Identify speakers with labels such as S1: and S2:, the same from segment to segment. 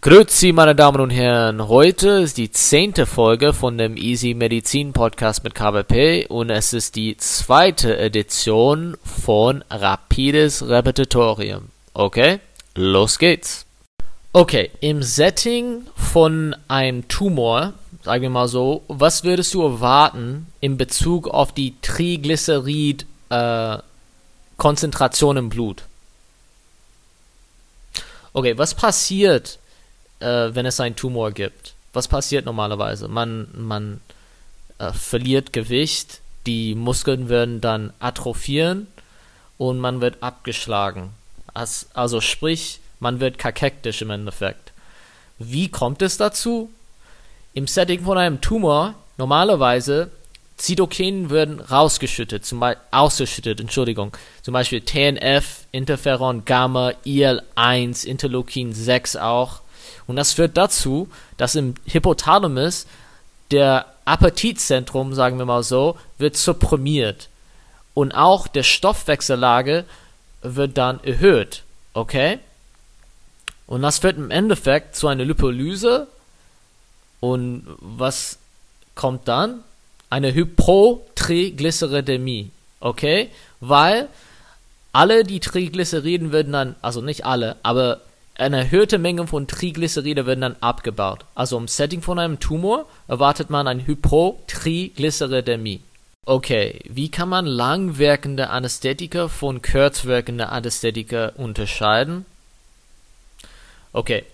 S1: Grüezi, meine Damen und Herren. Heute ist die zehnte Folge von dem Easy Medizin Podcast mit KBP und es ist die zweite Edition von Rapides Repetitorium. Okay, los geht's. Okay, im Setting von einem Tumor, sagen wir mal so, was würdest du erwarten in Bezug auf die Triglycerid äh, im Blut? Okay, was passiert, äh, wenn es einen Tumor gibt. Was passiert normalerweise? Man, man äh, verliert Gewicht, die Muskeln werden dann atrophieren und man wird abgeschlagen. As, also sprich, man wird kakektisch im Endeffekt. Wie kommt es dazu? Im Setting von einem Tumor, normalerweise, Zytokinen werden rausgeschüttet, zum Beispiel, ausgeschüttet, Entschuldigung. Zum Beispiel TNF, Interferon, Gamma, IL-1, Interleukin 6 auch. Und das führt dazu, dass im Hypothalamus der Appetitzentrum, sagen wir mal so, wird supprimiert. Und auch der Stoffwechsellage wird dann erhöht. Okay? Und das führt im Endeffekt zu einer Lipolyse. Und was kommt dann? Eine Hypotriglyceridämie. Okay? Weil alle die Triglyceriden werden dann, also nicht alle, aber eine erhöhte Menge von Triglyceride werden dann abgebaut. Also im Setting von einem Tumor erwartet man eine Hypotriglyceridämie. Okay, wie kann man langwirkende Anästhetika von kurzwirkende Anästhetika unterscheiden? Okay,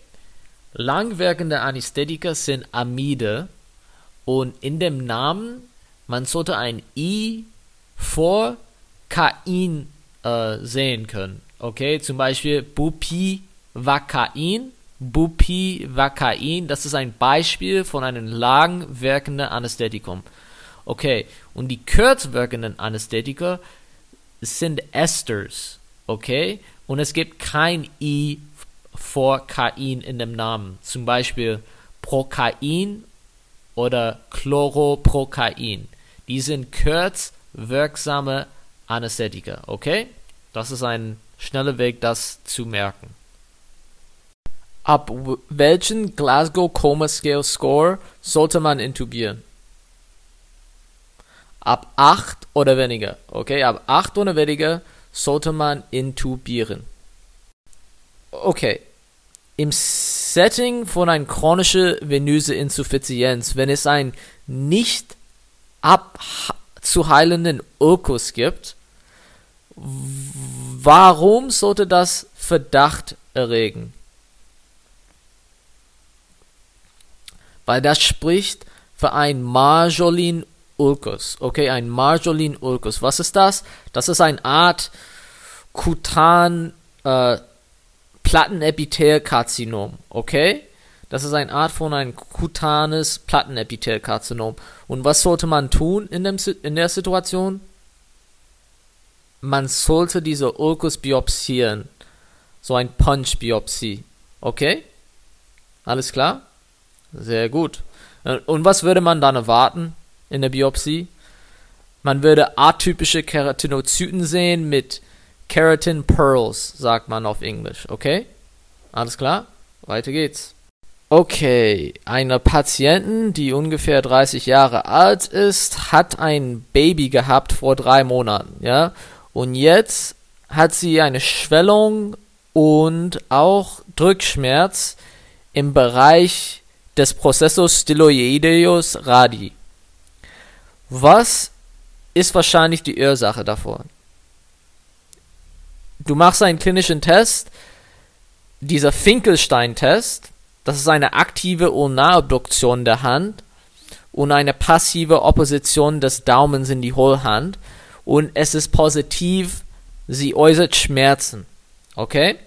S1: langwirkende Anästhetika sind Amide und in dem Namen, man sollte ein I vor Kain äh, sehen können. Okay, zum Beispiel Bupi Bupivacain. Bupivacain, das ist ein Beispiel von einem langwirkenden Anästhetikum. Okay, und die kurzwirkenden Anästhetika sind Esters. Okay, und es gibt kein I vor Kain in dem Namen. Zum Beispiel Prokain oder Chloroprokain. Die sind kurzwirksame Anästhetika. Okay, das ist ein schneller Weg, das zu merken. Ab welchen Glasgow Coma Scale Score sollte man intubieren? Ab 8 oder weniger. Okay, ab 8 oder weniger sollte man intubieren. Okay. Im Setting von einer chronischen venöse Insuffizienz, wenn es einen nicht abzuheilenden Ulkus gibt, warum sollte das Verdacht erregen? Weil das spricht für ein Marjolin ulcus. Okay, ein Marjolin ulcus. Was ist das? Das ist eine Art kutan äh, Plattenepithelkarzinom. Okay? Das ist eine Art von ein kutanes Plattenepithelkarzinom. Und was sollte man tun in, dem, in der Situation? Man sollte diese Ulcus biopsieren. So ein Punch-Biopsie. Okay? Alles klar? Sehr gut. Und was würde man dann erwarten in der Biopsie? Man würde atypische Keratinozyten sehen mit Keratin Pearls, sagt man auf Englisch. Okay? Alles klar? Weiter geht's. Okay, eine Patientin, die ungefähr 30 Jahre alt ist, hat ein Baby gehabt vor drei Monaten, ja? Und jetzt hat sie eine Schwellung und auch Drückschmerz im Bereich des Prozessos Styloideus radi. Was ist wahrscheinlich die Ursache davon? Du machst einen klinischen Test, dieser Finkelstein-Test, das ist eine aktive Ulnarabduktion der Hand und eine passive Opposition des Daumens in die Hohlhand und es ist positiv, sie äußert Schmerzen. Okay?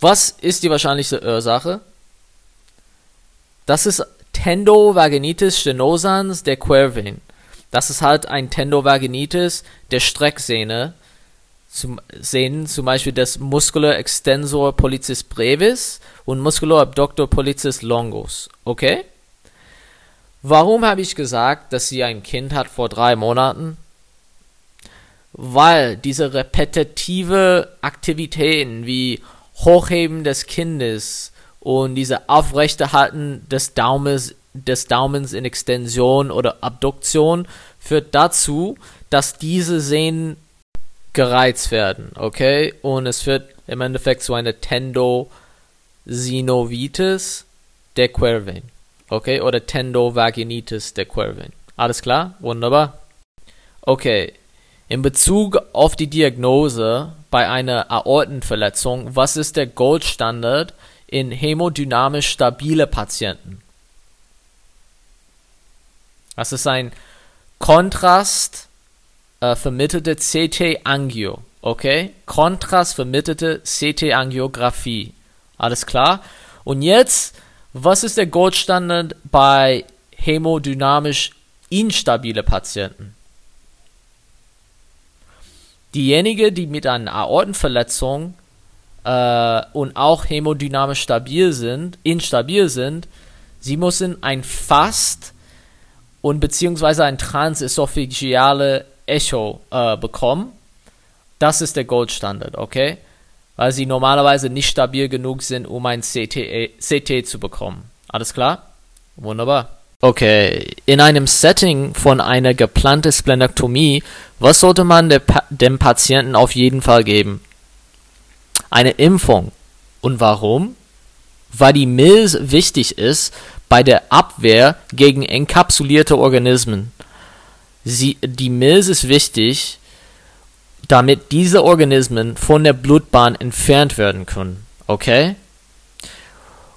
S1: Was ist die wahrscheinlichste Ursache? Das ist Tendovaginitis stenosans der Quervain. Das ist halt ein Tendovaginitis der Strecksehne. Zum Sehnen zum Beispiel des Muscular extensor pollicis brevis und Muscular abductor pollicis longus. Okay? Warum habe ich gesagt, dass sie ein Kind hat vor drei Monaten? Weil diese repetitive Aktivitäten wie Hochheben des Kindes, und diese Aufrechterhalten des Daumens, des Daumens in Extension oder Abduktion führt dazu, dass diese Sehnen gereizt werden, okay? Und es führt im Endeffekt zu einer Tendosinovitis der Quervein, okay? Oder Tendovaginitis der Quervein. Alles klar? Wunderbar. Okay. In Bezug auf die Diagnose bei einer Aortenverletzung, was ist der Goldstandard in hämodynamisch stabile Patienten? Das ist ein Kontrast äh, vermittelte CT-Angio, okay? Kontrast vermittelte CT-Angiografie. Alles klar? Und jetzt, was ist der Goldstandard bei hämodynamisch instabile Patienten? Diejenigen, die mit einer Aortenverletzung äh, und auch hämodynamisch stabil sind, instabil sind, sie müssen ein Fast und beziehungsweise ein transesophageale Echo äh, bekommen. Das ist der Goldstandard, okay? Weil sie normalerweise nicht stabil genug sind, um ein CT, CT zu bekommen. Alles klar? Wunderbar. Okay, in einem Setting von einer geplanten Splenektomie, was sollte man pa dem Patienten auf jeden Fall geben? Eine Impfung. Und warum? Weil die Milz wichtig ist bei der Abwehr gegen enkapsulierte Organismen. Sie, die Milz ist wichtig, damit diese Organismen von der Blutbahn entfernt werden können. Okay?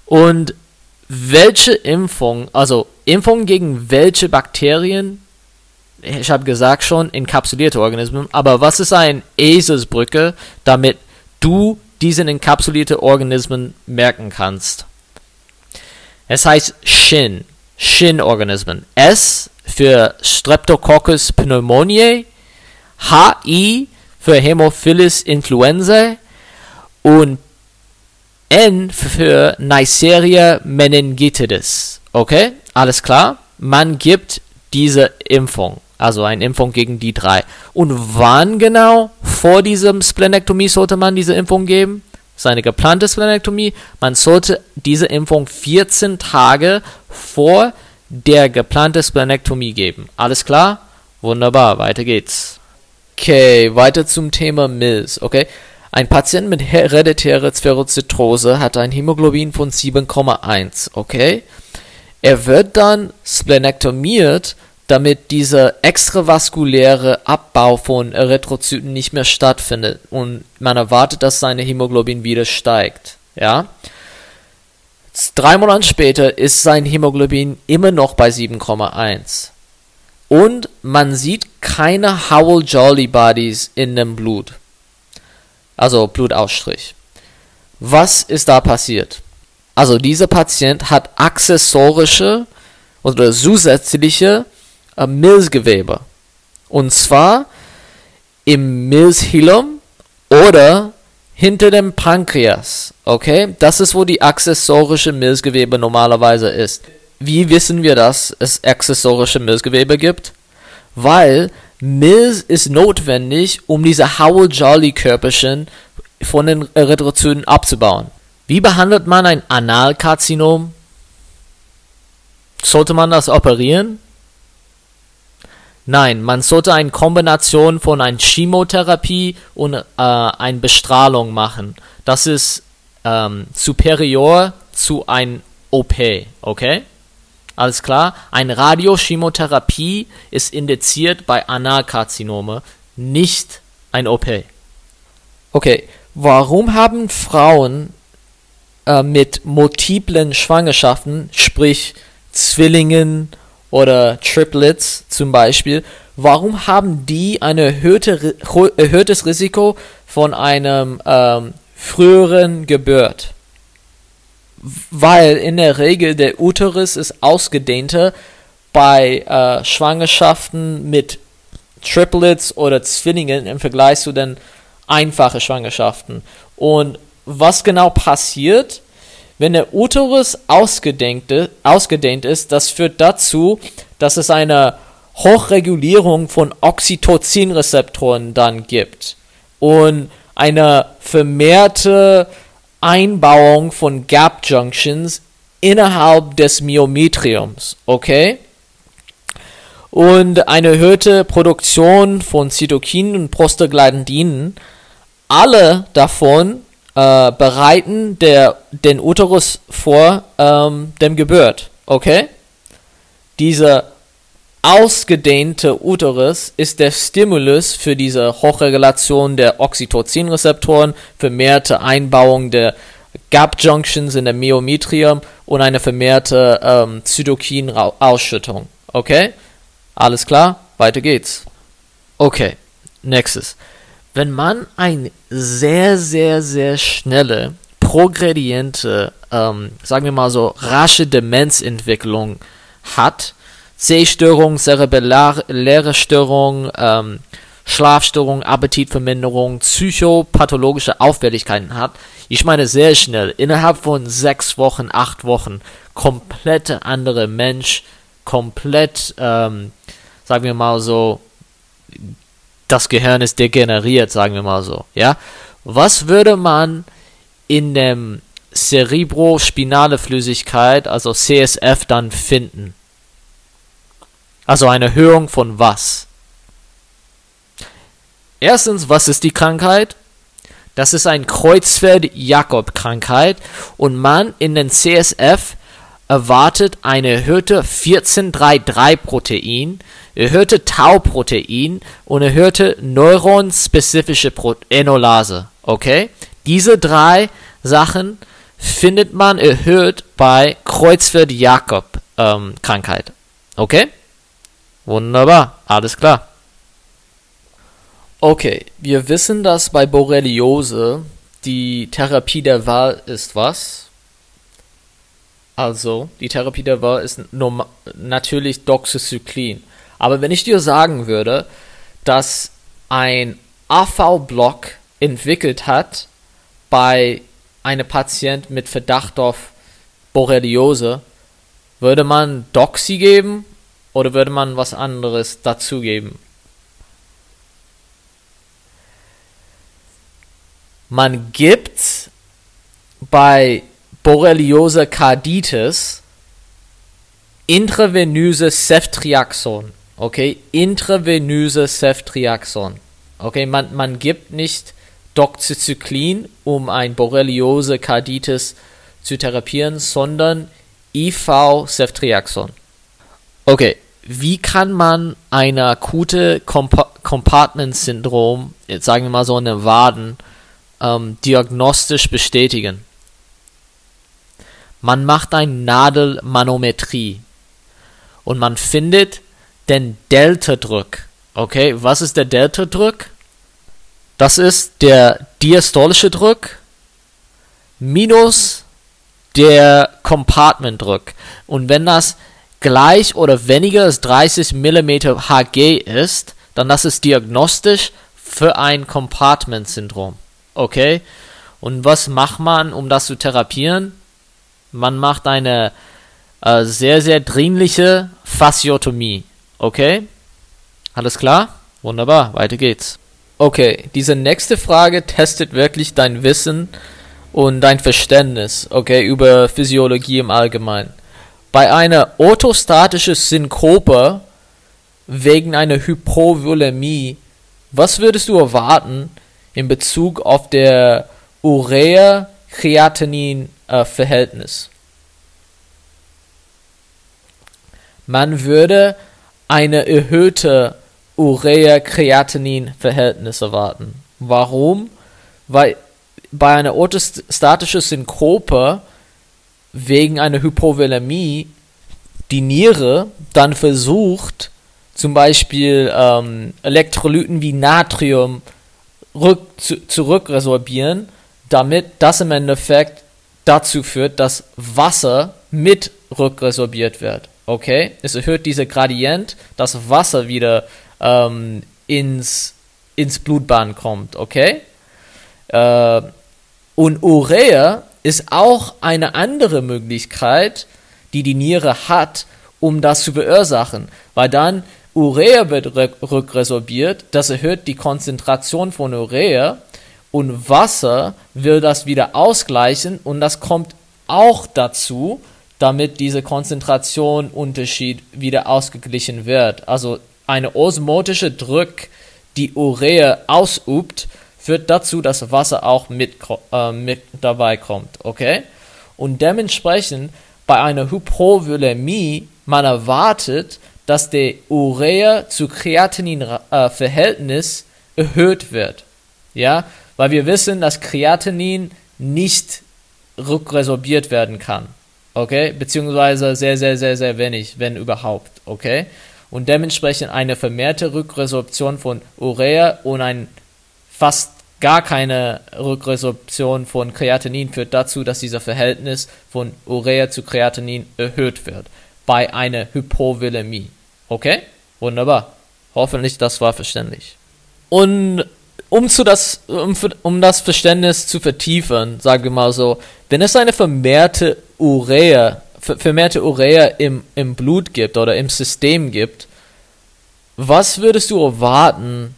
S1: Und welche Impfung, also Impfung gegen welche Bakterien? Ich habe gesagt schon, enkapsulierte Organismen, aber was ist ein Eselsbrücke, damit du diesen enkapsulierte Organismen merken kannst? Es heißt Shin, Shin-Organismen. S für Streptococcus pneumoniae, HI für Hämophilus influenzae und N für Neisseria meningitidis. Okay, alles klar. Man gibt diese Impfung, also eine Impfung gegen die drei. Und wann genau vor diesem Splenektomie sollte man diese Impfung geben? Seine geplante Splenektomie. Man sollte diese Impfung 14 Tage vor der geplante Splenektomie geben. Alles klar? Wunderbar, weiter geht's. Okay, weiter zum Thema Milz. Okay, ein Patient mit hereditärer Spherozytose hat ein Hämoglobin von 7,1, okay? Er wird dann splenektomiert, damit dieser extravaskuläre Abbau von Erythrozyten nicht mehr stattfindet und man erwartet, dass seine Hämoglobin wieder steigt, ja? Drei Monate später ist sein Hämoglobin immer noch bei 7,1 und man sieht keine Howell-Jolly Bodies in dem Blut also Blutausstrich. Was ist da passiert? Also dieser Patient hat accessorische oder zusätzliche äh, Milzgewebe. Und zwar im Milzhilum oder hinter dem Pankreas. Okay? Das ist, wo die accessorische Milzgewebe normalerweise ist. Wie wissen wir, dass es accessorische Milzgewebe gibt? Weil Milz ist notwendig, um diese Howell-Jolly-Körperchen von den Erythrozyten abzubauen. Wie behandelt man ein Analkarzinom? Sollte man das operieren? Nein, man sollte eine Kombination von einer Chemotherapie und äh, einer Bestrahlung machen. Das ist ähm, superior zu ein OP, okay? Alles klar? Eine Radiochemotherapie ist indiziert bei Analkarzinome, nicht ein OP. Okay, warum haben Frauen äh, mit multiplen Schwangerschaften, sprich Zwillingen oder Triplets zum Beispiel, warum haben die ein erhöhte, erhöhtes Risiko von einem ähm, früheren Geburt? weil in der Regel der Uterus ist ausgedehnter bei äh, Schwangerschaften mit Triplets oder Zwillingen im Vergleich zu den einfachen Schwangerschaften. Und was genau passiert, wenn der Uterus ausgedehnt, ist, das führt dazu, dass es eine Hochregulierung von Oxytocinrezeptoren dann gibt und eine vermehrte Einbauung von Gap Junctions innerhalb des Myometriums, okay? Und eine erhöhte Produktion von Zytokinen und Prostaglandinen, alle davon äh, bereiten der, den Uterus vor ähm, dem Geburt, okay? Dieser ausgedehnte Uterus ist der Stimulus für diese Hochregulation der Oxytocinrezeptoren, vermehrte Einbauung der Gap Junctions in der Myometrium und eine vermehrte ähm, Zytokin-Ausschüttung. Okay? Alles klar? Weiter geht's. Okay, nächstes. Wenn man eine sehr, sehr, sehr schnelle, progrediente, ähm, sagen wir mal so, rasche Demenzentwicklung hat, Sehstörung, zerebelläre Störung, ähm, Schlafstörung, Appetitverminderung, psychopathologische Auffälligkeiten hat. Ich meine sehr schnell, innerhalb von sechs Wochen, acht Wochen, komplett andere Mensch, komplett, ähm, sagen wir mal so, das Gehirn ist degeneriert, sagen wir mal so, ja. Was würde man in dem Cerebrospinale Flüssigkeit, also CSF, dann finden? Also eine Erhöhung von was? Erstens, was ist die Krankheit? Das ist ein Kreuzfeld-Jakob-Krankheit und man in den CSF erwartet eine erhöhte 1433-Protein, erhöhte Tau-Protein und erhöhte neuronspezifische Enolase. Okay? Diese drei Sachen findet man erhöht bei Kreuzfeld-Jakob-Krankheit. Ähm, okay? Wunderbar, alles klar. Okay, wir wissen, dass bei Borreliose die Therapie der Wahl ist was? Also, die Therapie der Wahl ist natürlich Doxycyclin. Aber wenn ich dir sagen würde, dass ein AV-Block entwickelt hat bei einem Patient mit Verdacht auf Borreliose, würde man Doxy geben oder würde man was anderes dazugeben? Man gibt bei Borreliose Carditis intravenöse Ceftriaxon. Okay, intravenöse Ceftriaxon. Okay, man, man gibt nicht Doxycyclin, um ein Borreliose Carditis zu therapieren, sondern IV Ceftriaxon. Okay, wie kann man eine akute Compa Compartment-Syndrom, jetzt sagen wir mal so eine Waden, ähm, diagnostisch bestätigen? Man macht eine Nadelmanometrie und man findet den Delta-Druck. Okay, was ist der Delta-Druck? Das ist der diastolische Druck minus der Compartment-Druck. Und wenn das gleich oder weniger als 30 mm Hg ist, dann das ist diagnostisch für ein Compartment-Syndrom. Okay? Und was macht man, um das zu therapieren? Man macht eine äh, sehr, sehr dringliche Fasciotomie. Okay? Alles klar? Wunderbar, weiter geht's. Okay, diese nächste Frage testet wirklich dein Wissen und dein Verständnis, okay, über Physiologie im Allgemeinen. Bei einer orthostatischen Synkope wegen einer Hypovolemie, was würdest du erwarten in Bezug auf der Urea-Kreatinin-Verhältnis? Äh, Man würde eine erhöhte Urea-Kreatinin-Verhältnis erwarten. Warum? Weil bei einer orthostatischen Synkope wegen einer Hypovolemie die Niere dann versucht, zum Beispiel ähm, Elektrolyten wie Natrium rück, zu, zurückresorbieren, damit das im Endeffekt dazu führt, dass Wasser mit rückresorbiert wird. Okay? Es erhöht diese Gradient, dass Wasser wieder ähm, ins, ins Blutbahn kommt. Okay? Äh, und Urea ist auch eine andere Möglichkeit, die die Niere hat, um das zu verursachen. Weil dann Urea wird rückresorbiert, das erhöht die Konzentration von Urea Und Wasser will das wieder ausgleichen und das kommt auch dazu, damit dieser Konzentrationunterschied wieder ausgeglichen wird. Also eine osmotische Druck, die Urea ausübt, führt dazu, dass Wasser auch mit, äh, mit dabei kommt, okay? Und dementsprechend bei einer Hypovolemie, man erwartet, dass der Urea zu Kreatinin-Verhältnis äh, erhöht wird, ja? Weil wir wissen, dass Kreatinin nicht rückresorbiert werden kann, okay? Beziehungsweise sehr, sehr, sehr, sehr wenig, wenn überhaupt, okay? Und dementsprechend eine vermehrte Rückresorption von Urea und ein fast gar keine Rückresorption von Kreatinin führt dazu, dass dieser Verhältnis von Urea zu Kreatinin erhöht wird bei einer Hypovolemie. Okay? Wunderbar. Hoffentlich das war verständlich. Und um, zu das, um, um das Verständnis zu vertiefen, sagen wir mal so, wenn es eine vermehrte Urea, vermehrte Urea im, im Blut gibt oder im System gibt, was würdest du erwarten,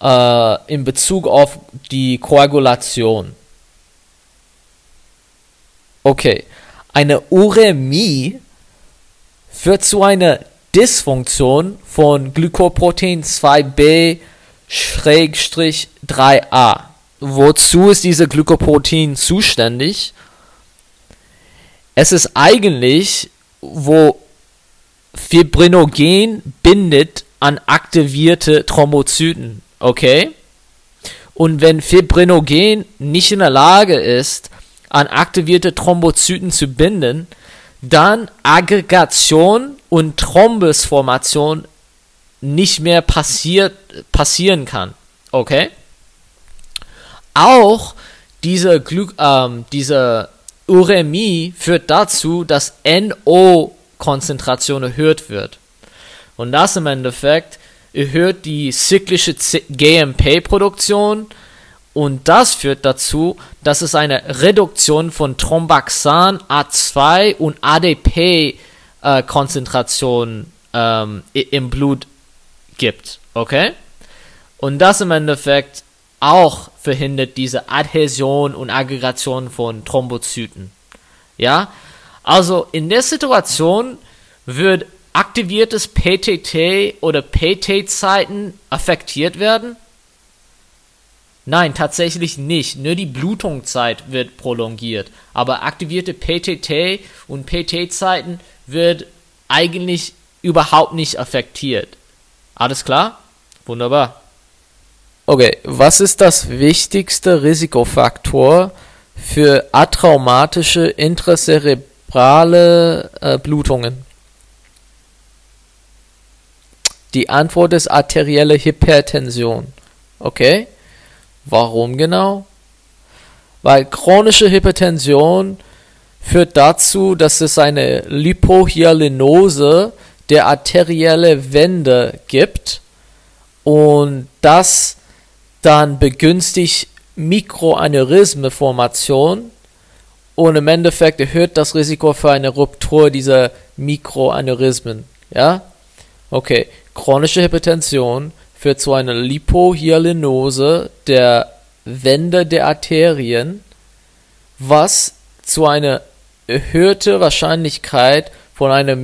S1: äh, in Bezug auf die Koagulation. Okay, eine Uremie führt zu einer Dysfunktion von Glykoprotein 2b-3a. Wozu ist diese Glykoprotein zuständig? Es ist eigentlich, wo Fibrinogen bindet an aktivierte Thrombozyten. Okay? Und wenn Fibrinogen nicht in der Lage ist, an aktivierte Thrombozyten zu binden, dann Aggregation und Thrombusformation nicht mehr passiert, passieren kann. Okay? Auch diese, Gly ähm, diese Uremie führt dazu, dass NO-Konzentration erhöht wird. Und das im Endeffekt erhöht die zyklische GMP-Produktion und das führt dazu, dass es eine Reduktion von Thromboxan, A2 und ADP-Konzentration äh, ähm, im Blut gibt. Okay? Und das im Endeffekt auch verhindert diese Adhäsion und Aggregation von Thrombozyten. Ja? Also in der Situation wird aktiviertes PTT oder PT-Zeiten affektiert werden? Nein, tatsächlich nicht. Nur die Blutungszeit wird prolongiert. Aber aktivierte PTT und PT-Zeiten wird eigentlich überhaupt nicht affektiert. Alles klar? Wunderbar. Okay, was ist das wichtigste Risikofaktor für atraumatische intracerebrale äh, Blutungen? Die Antwort ist arterielle Hypertension. Okay? Warum genau? Weil chronische Hypertension führt dazu, dass es eine Lipohyalinose der arterielle Wände gibt und das dann begünstigt Mikroaneurysmeformation und im Endeffekt erhöht das Risiko für eine Ruptur dieser Mikroaneurysmen. Ja? Okay, chronische Hypertension führt zu einer Lipohyalinose der Wände der Arterien, was zu einer erhöhten Wahrscheinlichkeit von einer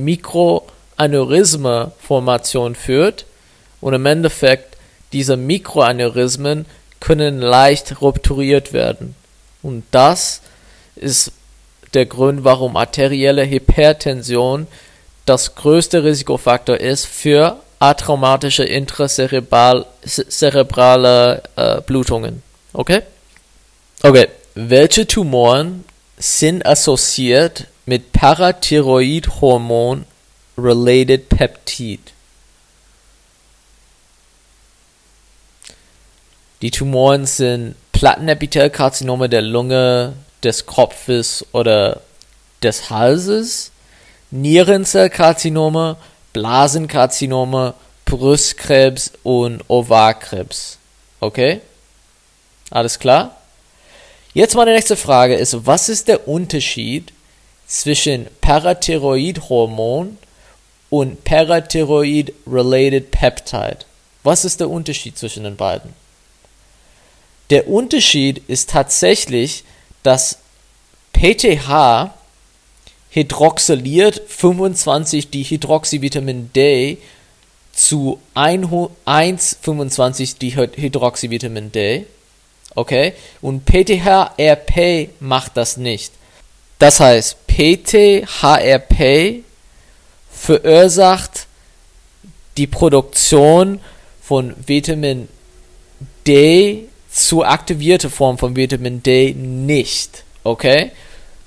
S1: Mikroaneurysme-Formation führt und im Endeffekt diese Mikroaneurysmen können leicht rupturiert werden. Und das ist der Grund, warum arterielle Hypertension das größte Risikofaktor ist für atraumatische intracerebrale äh, Blutungen. Okay? Okay. Welche Tumoren sind assoziiert mit Parathyroidhormon related Peptid? Die Tumoren sind Plattenepithelkarzinome der Lunge, des Kopfes oder des Halses, Nierenzellkarzinome, Blasenkarzinome, Brustkrebs und Ovarkrebs. Okay? Alles klar? Jetzt meine nächste Frage ist, was ist der Unterschied zwischen Parathyroidhormon und Parathyroid-related Peptide? Was ist der Unterschied zwischen den beiden? Der Unterschied ist tatsächlich, dass PTH hydroxyliert 25 Dihydroxyvitamin D zu 1,25 Dihydroxyvitamin D. Okay? Und PTHRP macht das nicht. Das heißt, PTHRP verursacht die Produktion von Vitamin D zu aktivierte Form von Vitamin D nicht. Okay?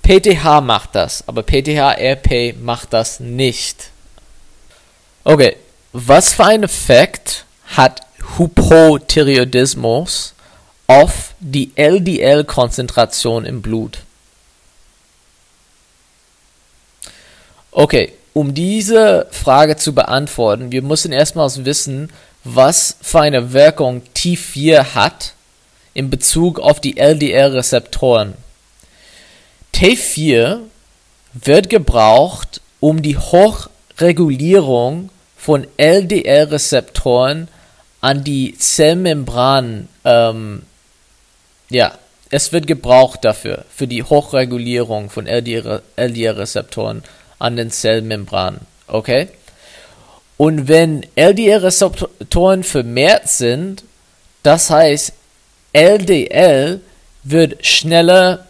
S1: PTH macht das, aber PTH-RP macht das nicht. Okay, was für einen Effekt hat Hypothyreoidismus auf die LDL-Konzentration im Blut? Okay, um diese Frage zu beantworten, wir müssen erstmals wissen, was für eine Wirkung T4 hat in Bezug auf die LDL-Rezeptoren. T4 wird gebraucht, um die Hochregulierung von LDL-Rezeptoren an die Zellmembran, ähm, ja, es wird gebraucht dafür, für die Hochregulierung von LDL-Rezeptoren an den Zellmembranen, okay? Und wenn LDL-Rezeptoren vermehrt sind, das heißt, LDL wird schneller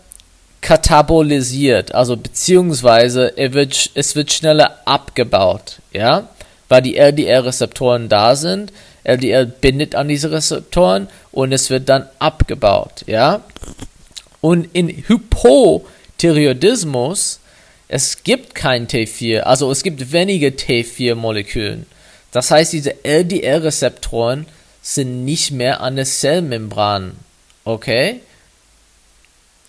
S1: katabolisiert, also beziehungsweise wird, es wird schneller abgebaut, ja, weil die LDL-Rezeptoren da sind. LDL bindet an diese Rezeptoren und es wird dann abgebaut, ja. Und in Hypothyreoidismus, es gibt kein T4, also es gibt wenige T4-Molekülen. Das heißt, diese LDL-Rezeptoren sind nicht mehr an der Zellmembran, okay?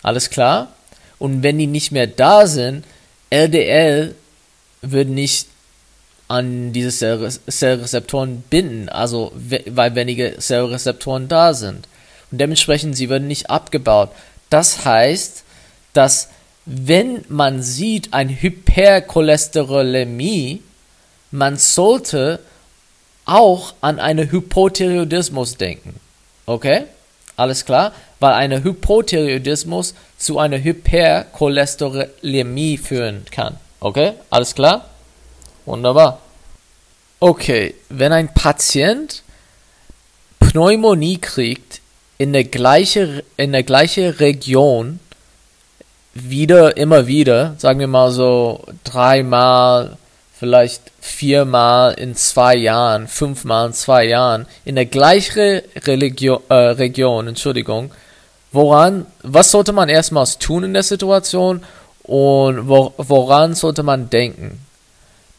S1: Alles klar? Und wenn die nicht mehr da sind, LDL wird nicht an diese Zellrezeptoren binden, also weil wenige Zellrezeptoren da sind. Und dementsprechend, sie werden nicht abgebaut. Das heißt, dass wenn man sieht eine Hypercholesterolemie, man sollte auch an einen Hypothyreoidismus denken. Okay? Alles klar? Weil ein Hypothyreoidismus zu einer Hypercholesterolemie führen kann. Okay? Alles klar? Wunderbar. Okay, wenn ein Patient Pneumonie kriegt in der gleichen gleiche Region wieder immer wieder, sagen wir mal so dreimal vielleicht viermal in zwei Jahren, fünfmal in zwei Jahren in der gleichen Religion, äh, Region, Entschuldigung, woran, was sollte man erstmals tun in der Situation und wo, woran sollte man denken?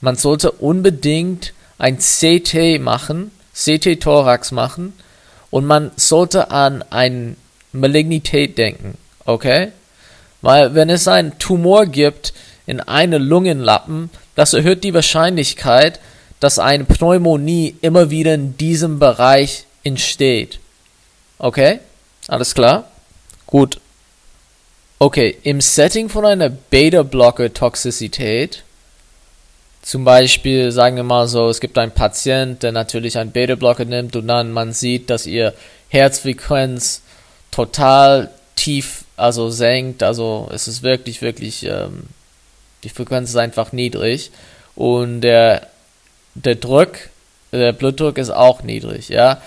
S1: Man sollte unbedingt ein CT machen, CT-Thorax machen und man sollte an eine Malignität denken, okay? Weil wenn es einen Tumor gibt in einem Lungenlappen, das erhöht die Wahrscheinlichkeit, dass eine Pneumonie immer wieder in diesem Bereich entsteht. Okay? Alles klar? Gut. Okay, im Setting von einer Beta-Blocker-Toxizität, zum Beispiel, sagen wir mal so, es gibt einen Patient, der natürlich einen Beta-Blocker nimmt und dann man sieht, dass ihr Herzfrequenz total tief, also senkt, also es ist wirklich, wirklich ähm, die Frequenz ist einfach niedrig und der, der Druck, der Blutdruck ist auch niedrig, ja.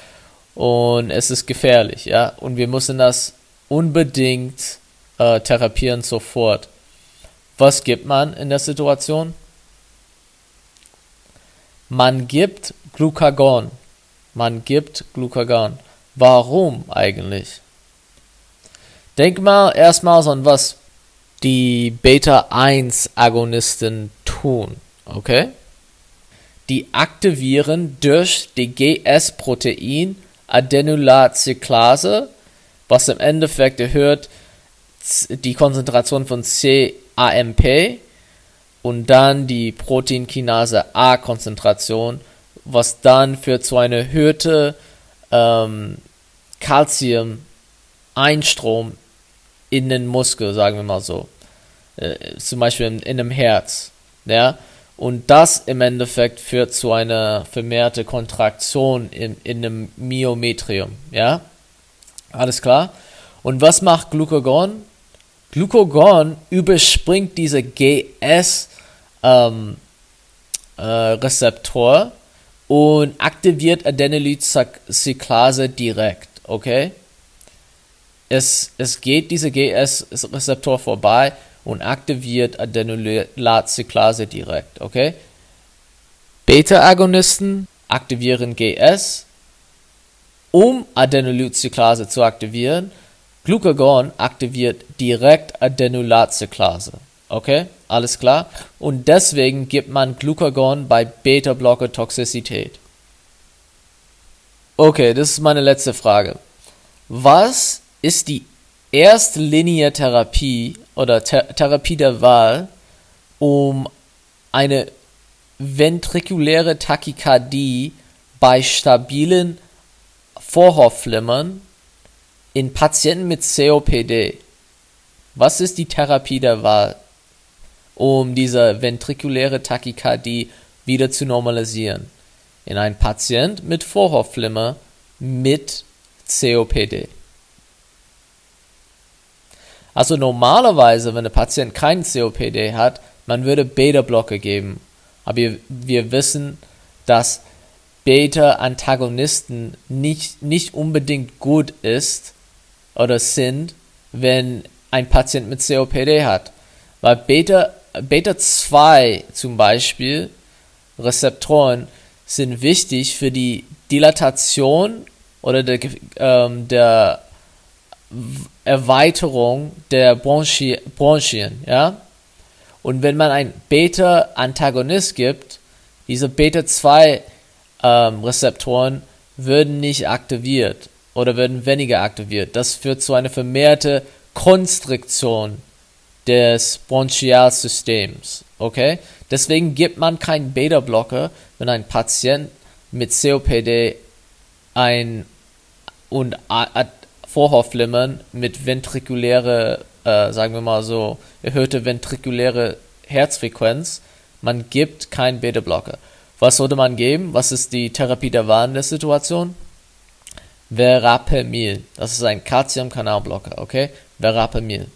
S1: Und es ist gefährlich, ja. Und wir müssen das unbedingt äh, therapieren sofort. Was gibt man in der Situation? Man gibt Glucagon. Man gibt Glucagon. Warum eigentlich? Denk mal erstmal an was die Beta-1-Agonisten tun. Okay? Die aktivieren durch die GS-Protein Adenylatcyclase, was im Endeffekt erhöht die Konzentration von CAMP und dann die Proteinkinase A-Konzentration, was dann führt zu einer erhöhten ähm, Calcium-Einstrom in den Muskel, sagen wir mal so. Äh, zum Beispiel in, in einem Herz. Ja? Und das im Endeffekt führt zu einer vermehrten Kontraktion in, in einem Myometrium. Ja? Alles klar? Und was macht Glucagon? Glucagon überspringt diese GS ähm, äh, Rezeptor und aktiviert Adenylycyclase direkt, okay? Es, es geht diese GS-Rezeptor vorbei und aktiviert Adenylycyclase direkt, okay? Beta-Agonisten aktivieren GS, um Adenylycyclase zu aktivieren. Glucagon aktiviert direkt Adenylycyclase. Okay, alles klar? Und deswegen gibt man Glucagon bei Beta-Blocker-Toxizität. Okay, das ist meine letzte Frage. Was ist die erste Linie Therapie oder Th Therapie der Wahl, um eine ventrikuläre Tachykardie bei stabilen Vorhofflimmern in Patienten mit COPD? Was ist die Therapie der Wahl? um diese ventrikuläre Tachykardie wieder zu normalisieren. In einem Patient mit Vorhofflimmer mit COPD. Also normalerweise, wenn der Patient kein COPD hat, man würde Beta-Blocker geben. Aber wir, wir wissen, dass Beta-Antagonisten nicht, nicht unbedingt gut ist oder sind, wenn ein Patient mit COPD hat. Weil Beta Beta 2 zum Beispiel, Rezeptoren, sind wichtig für die Dilatation oder der, ähm, der Erweiterung der Bronchi Bronchien, ja. Und wenn man ein Beta-Antagonist gibt, diese Beta-2-Rezeptoren ähm, würden nicht aktiviert oder würden weniger aktiviert. Das führt zu einer vermehrte Konstriktion des Bronchialsystems. Okay? Deswegen gibt man keinen Beta-Blocker, wenn ein Patient mit COPD ein und Vorhofflimmern mit ventrikuläre, äh, sagen wir mal so, erhöhte ventrikuläre Herzfrequenz, man gibt keinen Beta-Blocker. Was sollte man geben? Was ist die Therapie der Wahl in der Situation? Verapamil. Das ist ein Calcium-Kanalblocker, okay? Verapamil.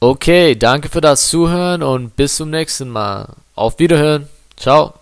S1: Okay, danke für das Zuhören und bis zum nächsten Mal. Auf Wiederhören. Ciao.